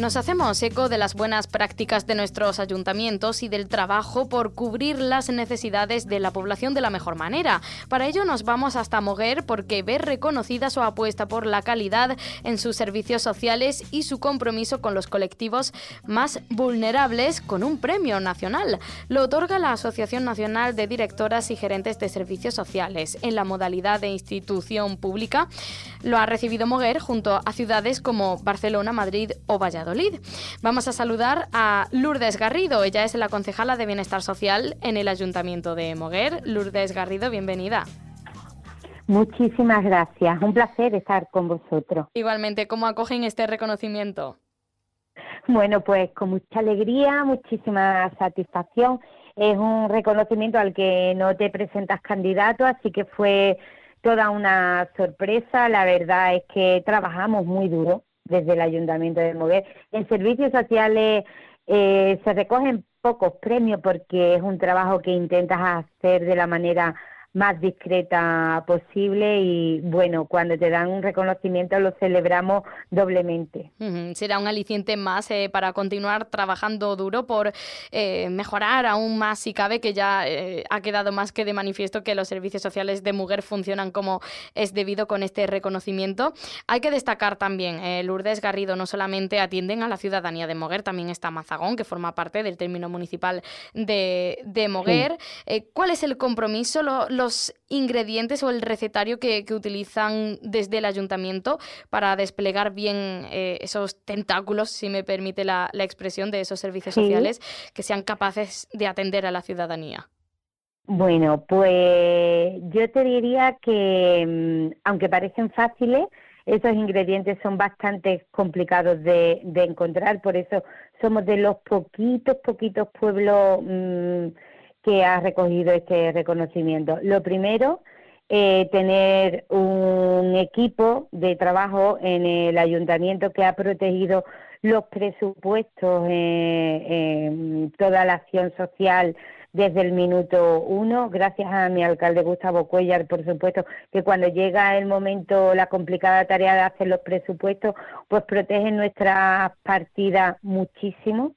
Nos hacemos eco de las buenas prácticas de nuestros ayuntamientos y del trabajo por cubrir las necesidades de la población de la mejor manera. Para ello nos vamos hasta Moguer porque ve reconocida su apuesta por la calidad en sus servicios sociales y su compromiso con los colectivos más vulnerables con un premio nacional. Lo otorga la Asociación Nacional de Directoras y Gerentes de Servicios Sociales en la modalidad de institución pública. Lo ha recibido Moguer junto a ciudades como Barcelona, Madrid o Valladolid. Vamos a saludar a Lourdes Garrido. Ella es la concejala de Bienestar Social en el Ayuntamiento de Moguer. Lourdes Garrido, bienvenida. Muchísimas gracias. Un placer estar con vosotros. Igualmente, ¿cómo acogen este reconocimiento? Bueno, pues con mucha alegría, muchísima satisfacción. Es un reconocimiento al que no te presentas candidato, así que fue toda una sorpresa. La verdad es que trabajamos muy duro desde el Ayuntamiento de Moguer. En servicios sociales eh, se recogen pocos premios porque es un trabajo que intentas hacer de la manera más discreta posible y bueno, cuando te dan un reconocimiento lo celebramos doblemente. Será un aliciente más eh, para continuar trabajando duro por eh, mejorar aún más si cabe, que ya eh, ha quedado más que de manifiesto que los servicios sociales de Mujer funcionan como es debido con este reconocimiento. Hay que destacar también, Lourdes Garrido no solamente atienden a la ciudadanía de Moguer, también está Mazagón, que forma parte del término municipal de, de Moguer. ¿Cuál es el compromiso? Lo, los ingredientes o el recetario que, utilizan desde el ayuntamiento para desplegar bien eh, esos tentáculos, si me permite la, expresión, de esos servicios sociales que sean capaces de atender a la ciudadanía? Bueno, pues yo te diría que, mm, aunque parecen fáciles, esos ingredientes son bastante complicados de, encontrar, por eso somos de los poquitos, poquitos pueblos mm, que ha recogido este reconocimiento. Lo primero, eh, tener un equipo de trabajo en el ayuntamiento que ha protegido los presupuestos en toda la acción social desde el minuto uno, gracias a mi alcalde Gustavo Cuellar, por supuesto, que cuando llega el momento, la complicada tarea de hacer los presupuestos, pues protegen nuestras partidas muchísimo.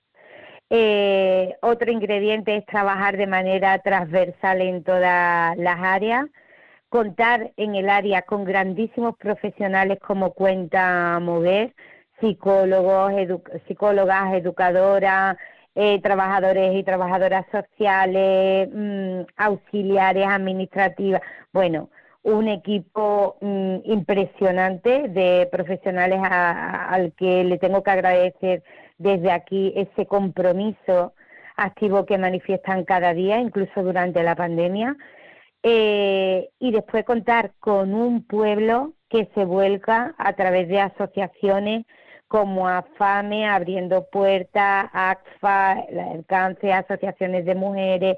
Eh, otro ingrediente es trabajar de manera transversal en todas las áreas, contar en el área con grandísimos profesionales como cuenta Mover, psicólogos, psicólogas, educadoras, eh, trabajadores y trabajadoras sociales, mm, auxiliares administrativas. Bueno, un equipo mm, impresionante de profesionales al que le tengo que agradecer desde aquí ese compromiso activo que manifiestan cada día, incluso durante la pandemia, eh, y después contar con un pueblo que se vuelca a través de asociaciones como AFAME, Abriendo Puertas, ACFA, el cáncer, asociaciones de mujeres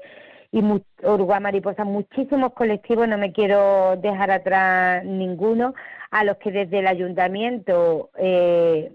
y Uruguay Mariposa, muchísimos colectivos, no me quiero dejar atrás ninguno, a los que desde el ayuntamiento eh,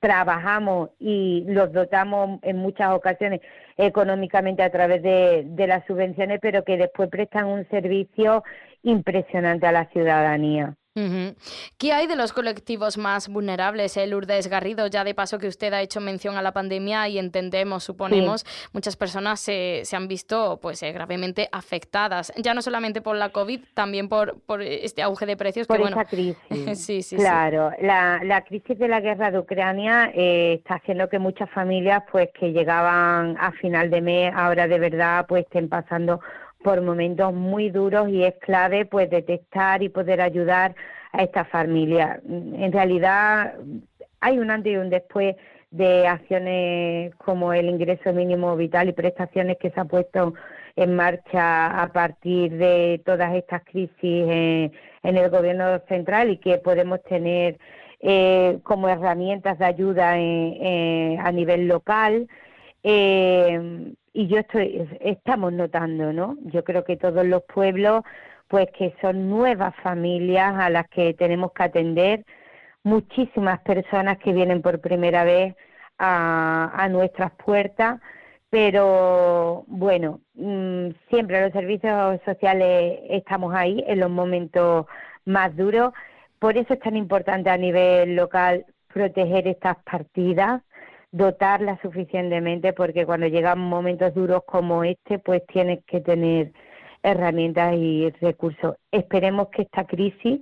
trabajamos y los dotamos en muchas ocasiones económicamente a través de, de las subvenciones, pero que después prestan un servicio impresionante a la ciudadanía. ¿Qué hay de los colectivos más vulnerables? El eh, Lourdes Garrido, ya de paso que usted ha hecho mención a la pandemia y entendemos, suponemos, muchas personas se, se, han visto pues eh, gravemente afectadas, ya no solamente por la COVID, también por, por este auge de precios. Por que, esa crisis. sí, sí, claro, La, la crisis de la guerra de Ucrania eh, está haciendo que muchas familias pues que llegaban a final de mes ahora de verdad pues estén pasando por momentos muy duros y es clave pues detectar y poder ayudar a esta familia. En realidad hay un antes y un después de acciones como el ingreso mínimo vital y prestaciones que se ha puesto en marcha a partir de todas estas crisis en, el gobierno central y que podemos tener eh, como herramientas de ayuda a nivel local. Eh, y yo estoy, estamos notando, ¿no? Yo creo que todos los pueblos, pues que son nuevas familias a las que tenemos que atender, muchísimas personas que vienen por primera vez a, nuestras puertas, pero bueno, mm, siempre los servicios sociales estamos ahí en los momentos más duros. Por eso es tan importante a nivel local proteger estas partidas, dotarlas suficientemente, porque cuando llegan momentos duros como este, pues tienes que tener herramientas y recursos. Esperemos que esta crisis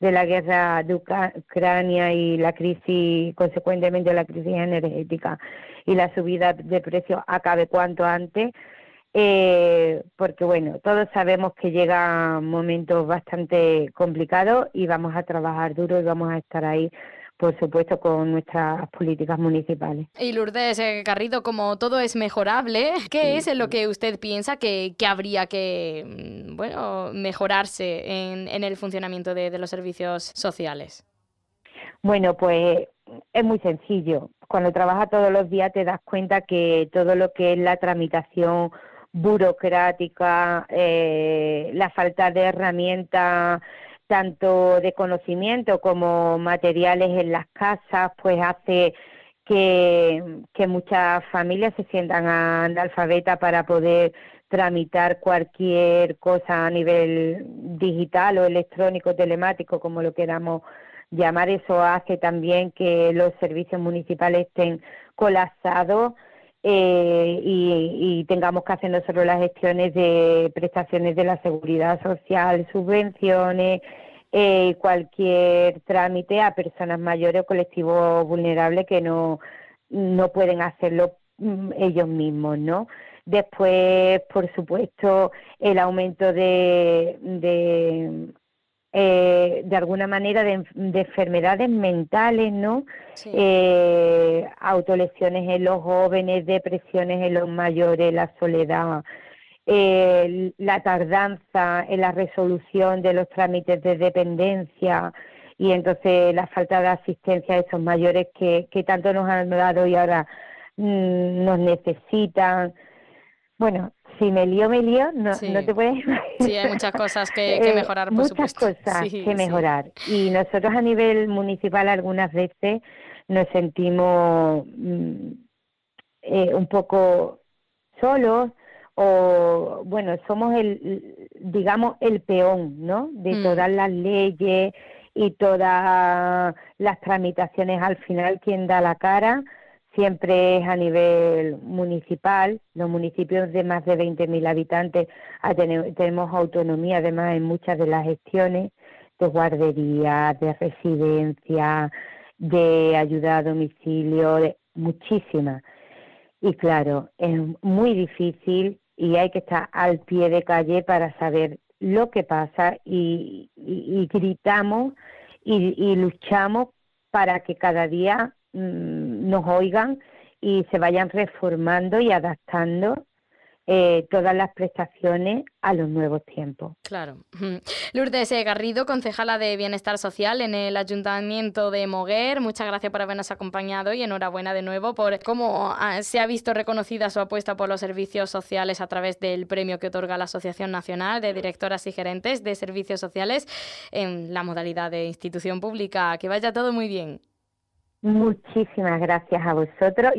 de la guerra de Ucrania y la crisis, consecuentemente la crisis energética y la subida de precios acabe cuanto antes, eh, porque bueno, todos sabemos que llegan momentos bastante complicados y vamos a trabajar duro y vamos a estar ahí por supuesto, con nuestras políticas municipales. Y Lourdes eh, Garrido, como todo es mejorable, ¿qué es en lo que usted piensa que, habría que mm, bueno, mejorarse en, el funcionamiento de, los servicios sociales? Bueno, pues es muy sencillo. Cuando trabajas todos los días te das cuenta que todo lo que es la tramitación burocrática, eh, la falta de herramientas tanto de conocimiento como materiales en las casas, pues hace que, muchas familias se sientan analfabetas para poder tramitar cualquier cosa a nivel digital o electrónico, telemático, como lo queramos llamar. Eso hace también que los servicios municipales estén colapsados eh, y, tengamos que hacer nosotros las gestiones de prestaciones de la seguridad social, subvenciones, eh, cualquier trámite a personas mayores o colectivos vulnerables que no, no pueden hacerlo mm, ellos mismos, ¿no? Después, por supuesto, el aumento de, de eh, de alguna manera de, enfermedades mentales, ¿no? Eh, autolesiones en los jóvenes, depresiones en los mayores, la soledad, eh, la tardanza en la resolución de los trámites de dependencia y entonces la falta de asistencia a esos mayores que, que tanto nos han dado y ahora mm, nos necesitan. Bueno, si me lío, me lío, no, no te puedes Sí, hay muchas cosas que, eh, mejorar, por muchas cosas que mejorar. Y nosotros a nivel municipal algunas veces nos sentimos mm, eh, un poco solos o, bueno, somos el, digamos, el peón, ¿no? De mm. todas las leyes y todas las tramitaciones al final, quien da la cara siempre es a nivel municipal. Los municipios de más de 20.000 habitantes tenemos autonomía además en muchas de las gestiones de guardería, de residencia, de ayuda a domicilio, de, muchísimas. Y claro, es muy difícil y hay que estar al pie de calle para saber lo que pasa y, gritamos y luchamos para que cada día Mm, nos oigan y se vayan reformando y adaptando eh, todas las prestaciones a los nuevos tiempos. Claro. Lourdes Garrido, concejala de Bienestar Social en el Ayuntamiento de Moguer, muchas gracias por habernos acompañado y enhorabuena de nuevo por cómo ah, se ha visto reconocida su apuesta por los servicios sociales a través del premio que otorga la Asociación Nacional de Directoras y Gerentes de Servicios Sociales en la modalidad de institución pública. Que vaya todo muy bien. Muchísimas gracias a vosotros.